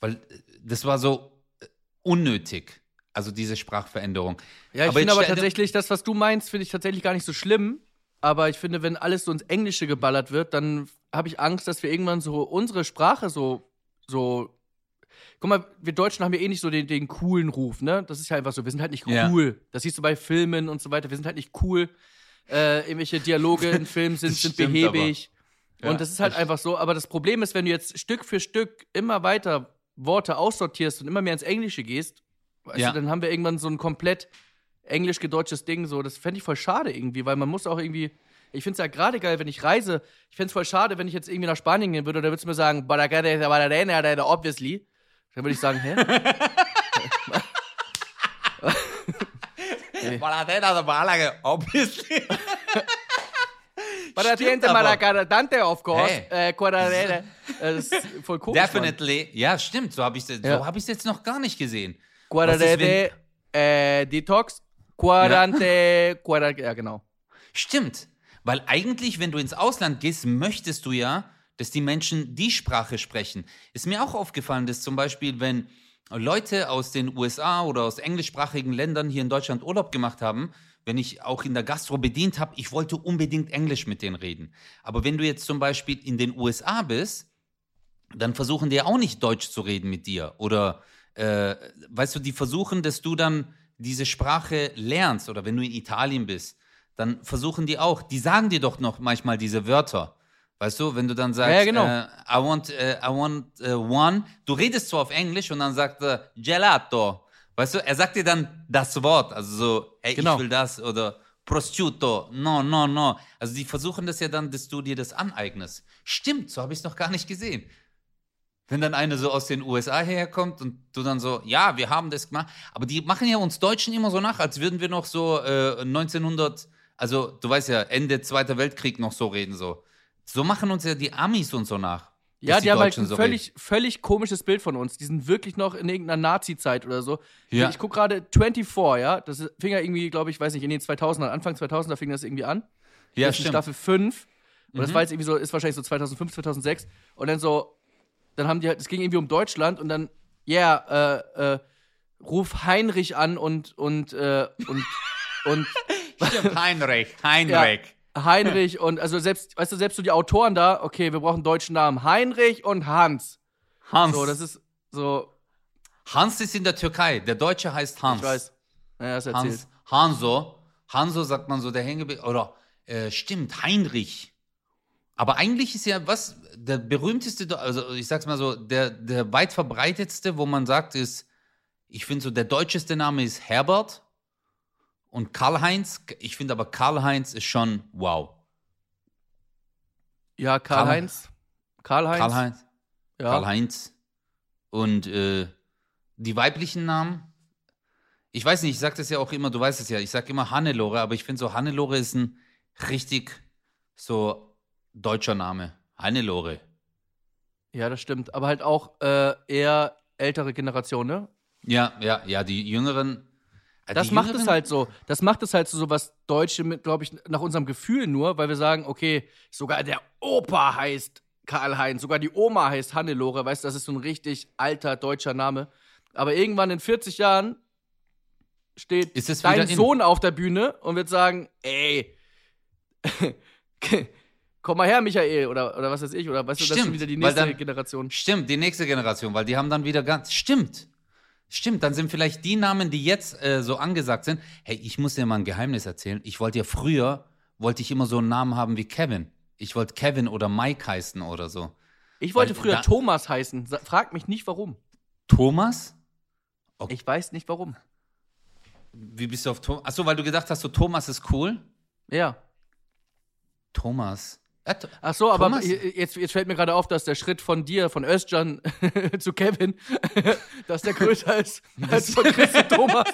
Weil äh, das war so äh, unnötig, also diese Sprachveränderung. Ja, ich finde aber tatsächlich, das, was du meinst, finde ich tatsächlich gar nicht so schlimm. Aber ich finde, wenn alles so ins Englische geballert wird, dann habe ich Angst, dass wir irgendwann so unsere Sprache so, so. Guck mal, wir Deutschen haben ja eh nicht so den, den coolen Ruf, ne? Das ist ja einfach so. Wir sind halt nicht Ja. cool. Das siehst du bei Filmen und so weiter. Wir sind halt nicht cool. Äh, irgendwelche Dialoge in Filmen sind, sind stimmt behäbig. Ja, und das ist halt das- einfach so. Aber das Problem ist, wenn du jetzt Stück für Stück immer weiter Worte aussortierst und immer mehr ins Englische gehst, weißt Ja. du, dann haben wir irgendwann so ein komplett englisch-gedeutschtes Ding. So, das fände ich voll schade irgendwie, weil man muss auch irgendwie. Ich finde es ja gerade geil, wenn ich reise. Ich fände es voll schade, wenn ich jetzt irgendwie nach Spanien gehen würde, da würdest du mir sagen, "Baracate, bararena, obviously. Dann würde ich sagen, hä? Obviously. Baratiente, aber. maracadante, of course. Hey. Äh. Äh, Das ist voll komisch. Mann. Definitely. Ja, stimmt. So habe ich es Ja. so hab jetzt noch gar nicht gesehen. Quararene, äh, Detox, Quarante, Quarante, ja, genau. Stimmt. Weil eigentlich, wenn du ins Ausland gehst, möchtest du ja, dass die Menschen die Sprache sprechen. Ist mir auch aufgefallen, dass zum Beispiel, wenn Leute aus den USA oder aus englischsprachigen Ländern hier in Deutschland Urlaub gemacht haben, wenn ich auch in der Gastro bedient habe, ich wollte unbedingt Englisch mit denen reden. Aber wenn du jetzt zum Beispiel in den USA bist, dann versuchen die ja auch nicht Deutsch zu reden mit dir. Oder, äh, weißt du, die versuchen, dass du dann diese Sprache lernst. Oder wenn du in Italien bist, dann versuchen die auch, die sagen dir doch noch manchmal diese Wörter. Weißt du, wenn du dann sagst, Ja, genau. äh, I want, äh, I want äh, one, du redest zwar auf Englisch und dann sagt er Gelato. Weißt du, er sagt dir dann das Wort, also so, ey, Genau. ich will das oder prosciutto, no, no, no. Also die versuchen das ja dann, dass du dir das aneignest. Stimmt, so habe ich es noch gar nicht gesehen. Wenn dann eine so aus den USA herkommt und du dann so, ja, wir haben das gemacht. Aber die machen ja uns Deutschen immer so nach, als würden wir noch so äh, 1900, also du weißt ja, Ende Zweiter Weltkrieg noch so reden so. So machen uns ja die Amis und so nach. Ja, dass die, haben halt ein so völlig, völlig komisches Bild von uns. Die sind wirklich noch in irgendeiner Nazi-Zeit oder so. Ja. Ich gucke gerade 24, ja. Das fing ja irgendwie, glaube ich, weiß nicht, in den 2000ern, Anfang 2000er fing das irgendwie an. Ja, Das stimmt. Mhm. Staffel 5. Und das war jetzt irgendwie so, ist wahrscheinlich so 2005, 2006. Und dann so, dann haben die halt, es ging irgendwie um Deutschland und dann, ja, yeah, äh, äh, ruf Heinrich an und, und, äh, und, und, Stimmt, Heinrich, ja, Heinrich. Heinrich und, also selbst, weißt du, selbst so die Autoren da, okay, wir brauchen einen deutschen Namen. Heinrich und Hans. Hans. So, das ist so, Hans ist in der Türkei. Der Deutsche heißt Hans. ich weiß. Ja, das erzählt. Hans. Hanso. Hanso sagt man so, der Hänge. Oder äh, stimmt, Heinrich. Aber eigentlich ist ja was, der berühmteste, also ich sag's mal so, der, der weit verbreitetste, wo man sagt, ist, ich finde so, der deutscheste Name ist Herbert und Karl-Heinz. Ich finde aber Karl-Heinz ist schon wow. Ja, Karl-Heinz. Karl-Heinz. Karl-Heinz. Ja. Karl-Heinz. Und äh, die weiblichen Namen, ich weiß nicht, ich sag das ja auch immer, du weißt es ja, ich sag immer Hannelore, aber ich finde so, Hannelore ist ein richtig so deutscher Name. Hannelore. ja, das stimmt. Aber halt auch äh, eher ältere Generation, ne? Ja, ja, ja, die Jüngeren. Das macht es halt so. Das macht es halt so, was Deutsche mit, glaube ich, nach unserem Gefühl nur, weil wir sagen, okay, sogar der Opa heißt Karl-Heinz, sogar die Oma heißt Hannelore, weißt du, das ist so ein richtig alter deutscher Name. Aber irgendwann in 40 Jahren steht dein. Sohn auf der Bühne und wird sagen, ey, komm mal her, Michael, oder, oder was weiß ich, oder weißt du, das ist Stimmt, wieder die nächste dann- Generation. Stimmt, die nächste Generation, weil die haben dann wieder ganz. Stimmt. Stimmt, dann sind vielleicht die Namen, die jetzt äh, so angesagt sind. Hey, ich muss dir mal ein Geheimnis erzählen. Ich wollte ja früher, wollte ich immer so einen Namen haben wie Kevin. Ich wollte Kevin oder Mike heißen oder so. Ich wollte Weil früher da- Thomas heißen. Frag mich nicht warum. Thomas? Ich weiß nicht warum. Wie bist du auf Thomas? Achso, weil du gedacht hast, so Thomas ist cool. Ja. Thomas. Ach so, aber Thomas? jetzt, jetzt fällt mir gerade auf, dass der Schritt von dir, von Özcan zu Kevin, dass der größer ist als von Chris und Thomas.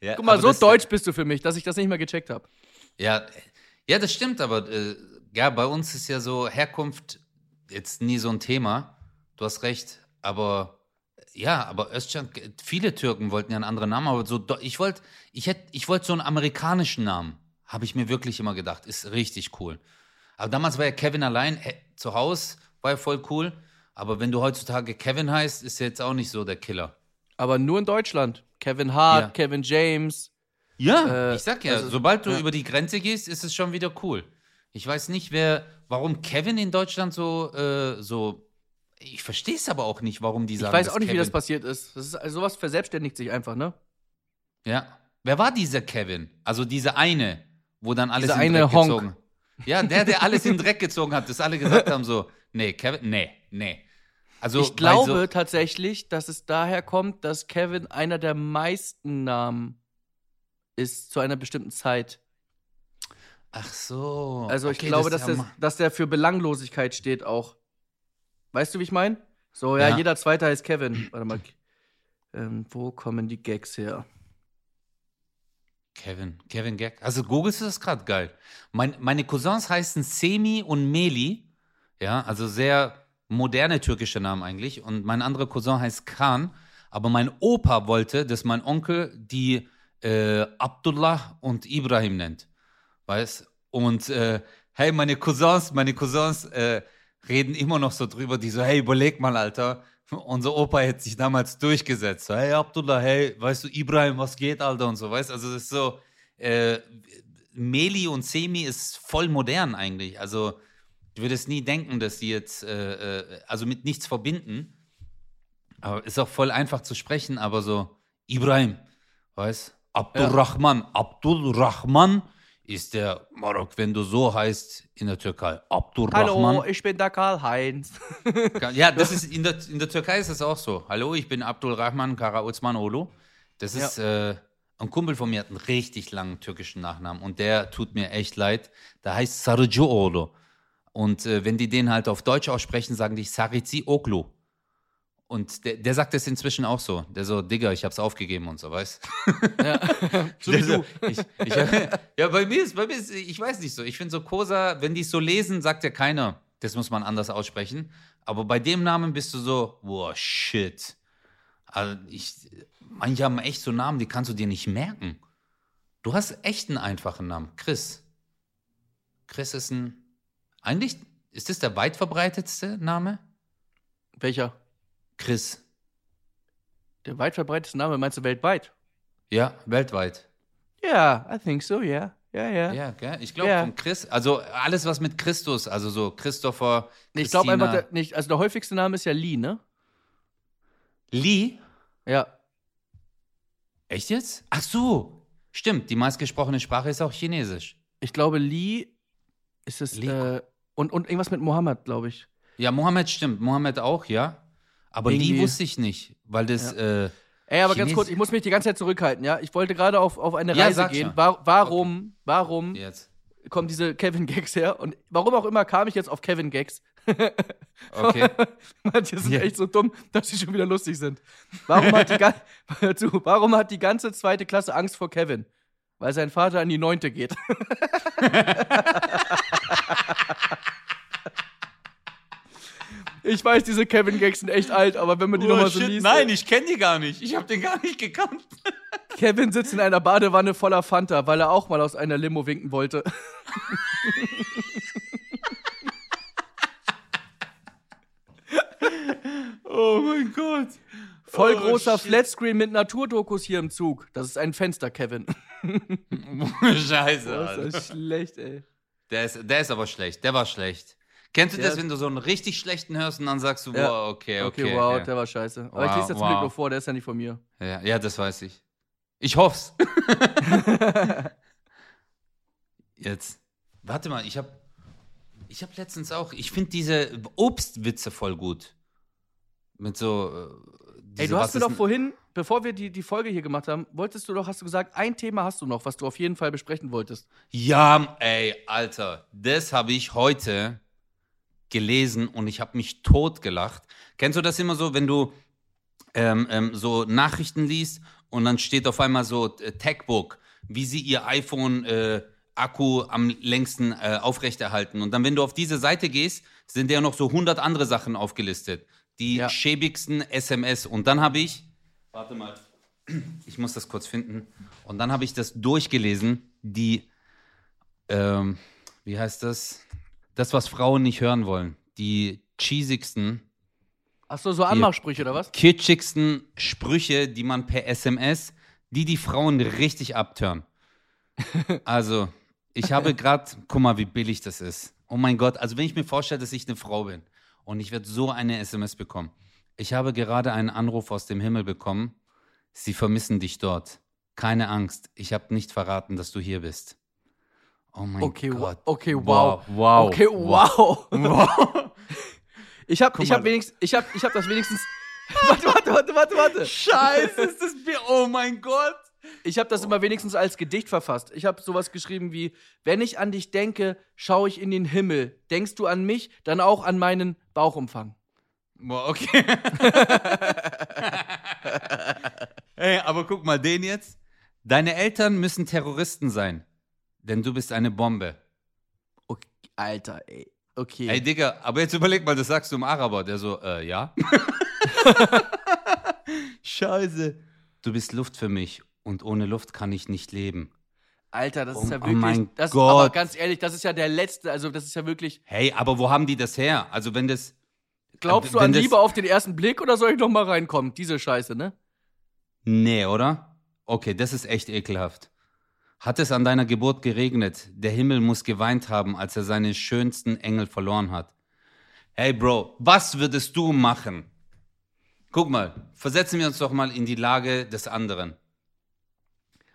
ja, Guck mal, so deutsch bist du für mich, dass ich das nicht mehr gecheckt habe. Ja, ja, das stimmt, aber äh, ja, bei uns ist ja so Herkunft jetzt nie so ein Thema. Du hast recht, aber ja, aber Özcan, viele Türken wollten ja einen anderen Namen, aber so ich wollte ich ich wollte so einen amerikanischen Namen, habe ich mir wirklich immer gedacht, ist richtig cool. Aber damals war ja Kevin allein äh, zu Hause, war ja voll cool, aber wenn du heutzutage Kevin heißt, ist jetzt auch nicht so der Killer. Aber nur in Deutschland. Kevin Hart, Ja. Kevin James. Ja, Äh, ich sag ja, also- sobald du ja. über die Grenze gehst, ist es schon wieder cool. Ich weiß nicht, wer, warum Kevin in Deutschland so, äh, so. Ich verstehe es aber auch nicht, warum die Ich sagen. weiß dass auch nicht, wie Kevin, das passiert ist. Das ist also sowas verselbstständigt sich einfach, ne? Ja. Wer war dieser Kevin? Also diese eine, wo dann alles Dieser in Dreck Honk. gezogen. Ja, der, der alles in den Dreck gezogen hat, dass alle gesagt haben so, nee, Kevin, nee, nee. Also ich glaube so, tatsächlich, dass es daher kommt, dass Kevin einer der meisten Namen ist zu einer bestimmten Zeit. ach so. Also ich okay, glaube, das dass, der, dass der für Belanglosigkeit steht auch. Weißt du, wie ich meine? So, ja, Ja. jeder Zweite heißt Kevin. Warte mal. Ähm, wo kommen die Gags her? Kevin, Kevin Gag. Also googelst du das gerade geil. Mein, meine Cousins heißen Semi und Meli. Ja, also sehr moderne türkische Namen eigentlich. Und mein anderer Cousin heißt Khan. Aber mein Opa wollte, dass mein Onkel die äh, Abdullah und Ibrahim nennt. Weißt? Und äh, hey, meine Cousins, meine Cousins äh, reden immer noch so drüber, die so, hey, überleg mal, Alter. Unser Opa hätte sich damals durchgesetzt. So, hey, Abdullah, hey, weißt du, Ibrahim, was geht, Alter? Und so, weißt Also, das ist so, äh, Meli und Semi ist voll modern eigentlich. Also, du würdest nie denken, dass die jetzt, äh, äh, also mit nichts verbinden. Aber ist auch voll einfach zu sprechen, aber so, Ibrahim, weißt Abdurrahman. Abdurrahman ist der Marok, wenn du so heißt in der Türkei. Abdurrahman. Hallo, ich bin der Karl-Heinz. Ja, das ist in der, in der Türkei ist es auch so. Hallo, ich bin Abdul Rahman Karauzmanoglu. Das ist äh, ein Kumpel von mir hat einen richtig langen türkischen Nachnamen und der tut mir echt leid. Der heißt Sarıcıoğlu. Und äh, wenn die den halt auf Deutsch aussprechen, sagen die Sarici Oglu. Und der, der sagt das inzwischen auch so. Der so, Digga, ich hab's aufgegeben und so, weißt ja. so wie du. Ich, ich, ja, bei mir ist, bei mir ist, ich weiß nicht so. Ich finde so Kosa, wenn die es so lesen, sagt ja keiner, das muss man anders aussprechen. Aber bei dem Namen bist du so, boah, shit. Also ich, manche haben echt so Namen, die kannst du dir nicht merken. Du hast echt einen einfachen Namen. Chris. Chris ist ein, eigentlich, ist das der weit verbreitetste Name? Welcher? Chris. Der weit verbreitete Name, meinst du weltweit? Ja, weltweit. Ja, I think so, ja. Ja, ja. Ja, gell? Ich glaube Ja. von Chris, also alles was mit Christus, also so Christopher. Ich glaube Christina- einfach der, nicht, also der häufigste Name ist ja Lee, ne? Lee? Ja. Echt jetzt? Ach so. Stimmt, die meistgesprochene Sprache ist auch Chinesisch. Ich glaube, Lee ist es. Lee. Äh, und, und irgendwas mit Mohammed, glaube ich. Ja, Mohammed stimmt. Mohammed auch, ja. Aber Irgendwie- wusste ich nicht, weil das. Äh, Ey, aber ganz Chines- kurz, ich muss mich die ganze Zeit zurückhalten, ja? Ich wollte gerade auf, auf eine Ja, Reise gehen. schon. Wa warum, warum jetzt. kommen diese Kevin-Gags her? Und warum auch immer kam ich jetzt auf Kevin-Gags? Okay. Manche sind Ja. echt so dumm, dass sie schon wieder lustig sind. Warum hat, die zu, warum hat die ganze zweite Klasse Angst vor Kevin? Weil sein Vater in die neunte geht. Ich weiß, diese Kevin-Gags sind echt alt, aber wenn man die Oh, nochmal so liest. Nein, ich kenne die gar nicht. Ich habe den gar nicht gekannt. Kevin sitzt in einer Badewanne voller Fanta, weil er auch mal aus einer Limo winken wollte. Oh mein Gott. Voll Oh, großer shit. Flatscreen mit Naturdokus hier im Zug. Das ist ein Fenster, Kevin. Scheiße, Das ist schlecht, ey. Der ist, der ist aber schlecht. Der war schlecht. Kennst du Der das, wenn du so einen richtig schlechten hörst und dann sagst du, Ja. wow, okay, okay. Okay, wow, okay. der war scheiße. Aber ich Wow, lese das zum wow. Glück nur vor, der ist ja nicht von mir. Ja, ja, das weiß ich. Ich hoff's. Jetzt. Warte mal, ich hab. Ich hab letztens auch. Ich finde diese Obstwitze voll gut. Mit so. äh, Ey, du hast mir doch vorhin, bevor wir die, die Folge hier gemacht haben, wolltest du doch, hast du gesagt, ein Thema hast du noch, was du auf jeden Fall besprechen wolltest. Ja, ey, Alter, das habe ich heute gelesen und ich habe mich totgelacht. Kennst du das immer so, wenn du ähm, ähm, so Nachrichten liest und dann steht auf einmal so äh, Techbook, wie sie ihr iPhone äh, Akku am längsten äh, aufrechterhalten. Und dann, wenn du auf diese Seite gehst, sind ja noch so 100 andere Sachen aufgelistet. Die Ja. schäbigsten SMS. Und dann habe ich, warte mal, ich muss das kurz finden. Und dann habe ich das durchgelesen, die, ähm, wie heißt das? Das, was Frauen nicht hören wollen. Die cheesigsten, Ach so, so Anmachsprüche oder was? kitschigsten Sprüche, die man per SMS, die die Frauen richtig abtören. Also, ich habe gerade, guck mal, wie billig das ist. Oh mein Gott, also wenn ich mir vorstelle, dass ich eine Frau bin und ich werde so eine SMS bekommen. Ich habe gerade einen Anruf aus dem Himmel bekommen. Sie vermissen dich dort. Keine Angst, ich habe nicht verraten, dass du hier bist. Oh mein Okay, Gott. okay, wow. Wow. Okay, wow. wow. Ich hab, Guck ich hab wenigstens, ich hab, ich hab das wenigstens. warte, warte, warte, warte, warte. Scheiße, ist das Bier. Oh mein Gott. Ich habe das immer wenigstens als Gedicht verfasst. Ich habe sowas geschrieben wie: Wenn ich an dich denke, schaue ich in den Himmel. Denkst du an mich, dann auch an meinen Bauchumfang. Boah, okay. Ey, aber guck mal, den jetzt. Deine Eltern müssen Terroristen sein, denn du bist eine Bombe. Okay, Alter, ey. Okay. Ey, Digga, aber jetzt überleg mal, das sagst du im Araber. Der so, äh, ja? Scheiße. Du bist Luft für mich und ohne Luft kann ich nicht leben. Alter, das Oh- ist ja oh wirklich. mein das, Gott. Aber ganz ehrlich, das ist ja der letzte. Also, das ist ja wirklich. Hey, aber wo haben die das her? Also wenn das... Glaubst du Wenn an das- Liebe auf den ersten Blick oder soll ich noch mal reinkommen? Diese Scheiße, ne? Nee, oder? Okay, das ist echt ekelhaft. Hat es an deiner Geburt geregnet? Der Himmel muss geweint haben, als er seine schönsten Engel verloren hat. Hey Bro, was würdest du machen? Guck mal, versetzen wir uns doch mal in die Lage des anderen.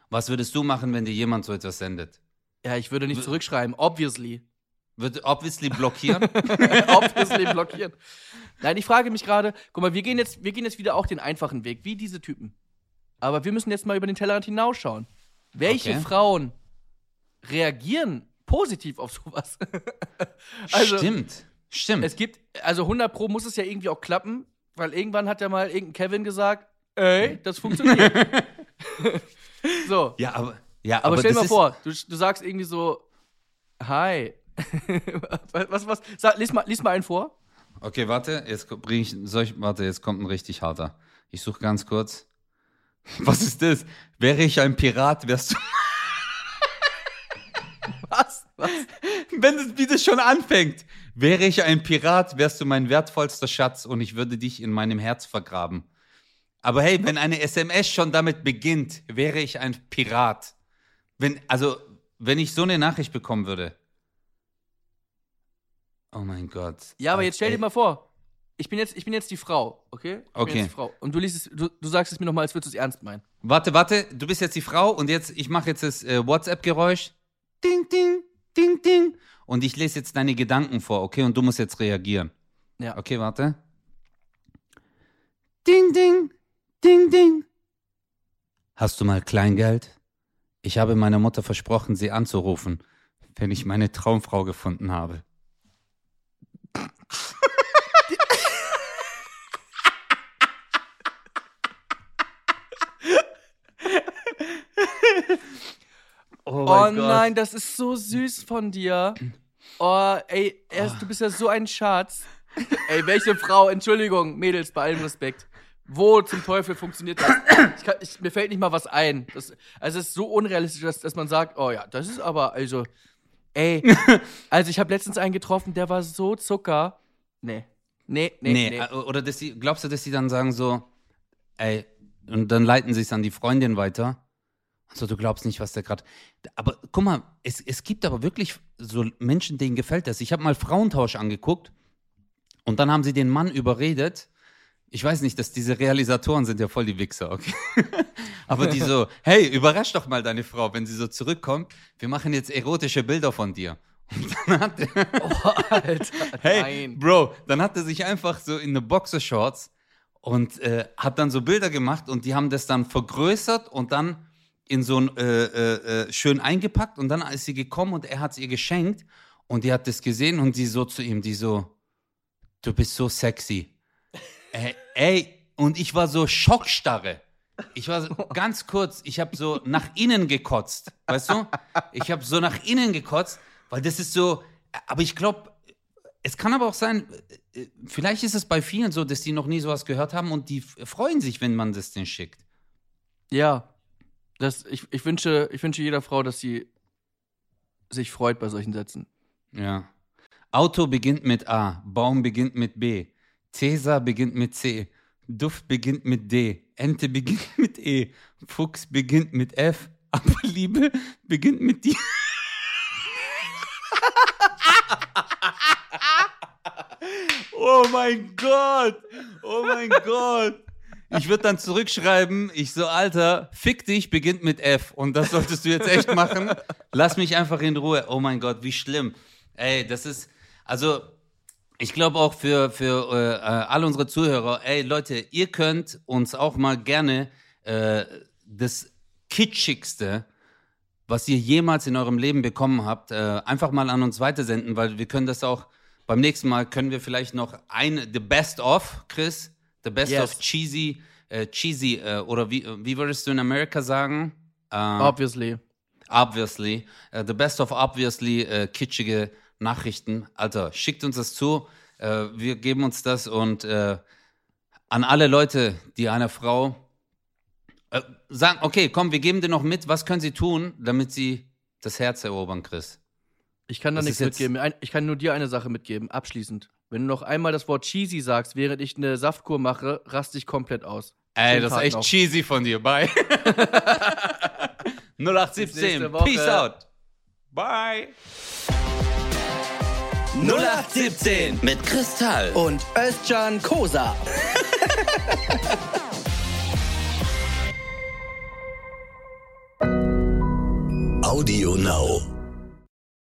Was würdest du machen, wenn dir jemand so etwas sendet? Ja, ich würde nicht zurückschreiben. Obviously. Wird obviously blockieren? Obviously blockieren. Nein, ich frage mich gerade, guck mal, wir gehen, jetzt, wir gehen jetzt wieder auch den einfachen Weg, wie diese Typen. Aber wir müssen jetzt mal über den Tellerrand hinausschauen. Welche Okay. Frauen reagieren positiv auf sowas? Also- stimmt, stimmt. es gibt, also 100 Pro muss es ja irgendwie auch klappen, weil irgendwann hat ja mal irgendein Kevin gesagt, ey, das funktioniert. so, ja, aber, ja, aber, aber, stell dir mal vor, du, du sagst irgendwie so, hi. was, was, was, sag, lies, mal, lies mal einen vor. Okay, warte, jetzt bring ich, soll ich, warte, jetzt kommt ein richtig harter. Ich suche ganz kurz. Was ist das? Wäre ich ein Pirat, wärst du. Was? Was? Wenn es wie das schon anfängt. Wäre ich ein Pirat, wärst du mein wertvollster Schatz und ich würde dich in meinem Herz vergraben. Aber hey, wenn eine SMS schon damit beginnt, wäre ich ein Pirat. Wenn, also, wenn ich so eine Nachricht bekommen würde. Oh mein Gott. Ja, aber jetzt stell dir mal vor, ich bin jetzt, ich bin jetzt die Frau, okay? Ich bin Okay. jetzt die Frau. Und du liest es, du, du sagst es mir nochmal, als würdest du es ernst meinen. Warte, warte, du bist jetzt die Frau und jetzt, ich mache jetzt das äh, WhatsApp-Geräusch. Ding, ding, ding, ding. Und ich lese jetzt deine Gedanken vor, okay? Und du musst jetzt reagieren. Ja. Okay, warte. Ding, ding, ding, ding. Hast du mal Kleingeld? Ich habe meiner Mutter versprochen, sie anzurufen, wenn ich meine Traumfrau gefunden habe. Oh, nein, das ist so süß von dir. Oh, ey, erst, du bist ja so ein Schatz. Ey, welche Frau, Entschuldigung, Mädels, bei allem Respekt. Wo zum Teufel funktioniert das? Ich kann, ich, mir fällt nicht mal was ein. Das, also es ist so unrealistisch, dass, dass man sagt, oh ja, das ist aber, also, ey, also ich habe letztens einen getroffen, der war so Zucker. Nee. Nee, nee, Nee, nee. äh, oder dass die, glaubst du, dass die dann sagen so, ey, und dann leiten sie es an die Freundin weiter? Also du glaubst nicht, was der gerade. Aber guck mal, es, es gibt aber wirklich so Menschen, denen gefällt das. Ich habe mal Frauentausch angeguckt und dann haben sie den Mann überredet. Ich weiß nicht, dass diese Realisatoren sind ja voll die Wichser, okay? aber die so, hey, überrasch doch mal deine Frau, wenn sie so zurückkommt. Wir machen jetzt erotische Bilder von dir. Und dann hat der, Oh, Alter, Hey, nein. Bro, dann hat er sich einfach so in eine Boxershorts und äh, hat dann so Bilder gemacht und die haben das dann vergrößert und dann in so ein äh, äh, äh, schön eingepackt und dann ist sie gekommen und er hat es ihr geschenkt und die hat das gesehen und die so zu ihm, die so, du bist so sexy. ey, ey, und ich war so schockstarre. Ich war so, ganz kurz, ich habe so nach innen gekotzt, weißt du? Ich habe so nach innen gekotzt, weil das ist so, aber ich glaube, es kann aber auch sein, äh, vielleicht ist es bei vielen so, dass die noch nie sowas gehört haben und die freuen sich, wenn man das denen schickt. Ja. Das, ich, ich, wünsche, ich wünsche jeder Frau, dass sie sich freut bei solchen Sätzen. Ja. Auto beginnt mit A, Baum beginnt mit B, Cäsar beginnt mit C, Duft beginnt mit D, Ente beginnt mit E, Fuchs beginnt mit F, aber Liebe beginnt mit D. oh mein Gott! Oh mein Gott! Ich würde dann zurückschreiben, ich so, Alter, fick dich beginnt mit F. Und das solltest du jetzt echt machen. Lass mich einfach in Ruhe. Oh mein Gott, wie schlimm. Ey, das ist, also, ich glaube auch für, für äh, äh, all unsere Zuhörer, ey Leute, ihr könnt uns auch mal gerne äh, das kitschigste, was ihr jemals in eurem Leben bekommen habt, äh, einfach mal an uns weitersenden, weil wir können das auch beim nächsten Mal können wir vielleicht noch ein The Best of, Chris, The Best Yes. of Cheesy, äh, Cheesy äh, oder wie, wie würdest du in Amerika sagen? Äh, Obviously. obviously, äh, The Best of obviously äh, kitschige Nachrichten. Alter, schickt uns das zu. Äh, wir geben uns das und äh, an alle Leute, die einer Frau äh, sagen, okay, komm, wir geben dir noch mit, was können sie tun, damit sie das Herz erobern, Chris? Ich kann da Das nichts mitgeben. Ich kann nur dir eine Sache mitgeben, abschließend. Wenn du noch einmal das Wort cheesy sagst, während ich eine Saftkur mache, raste ich komplett aus. Ey, das ist Tag echt noch. cheesy von dir. Bye. Bis 0817. nächste Woche. Peace out. Bye. 0817 mit Kristall. und Özcan Kosa. Audio Now.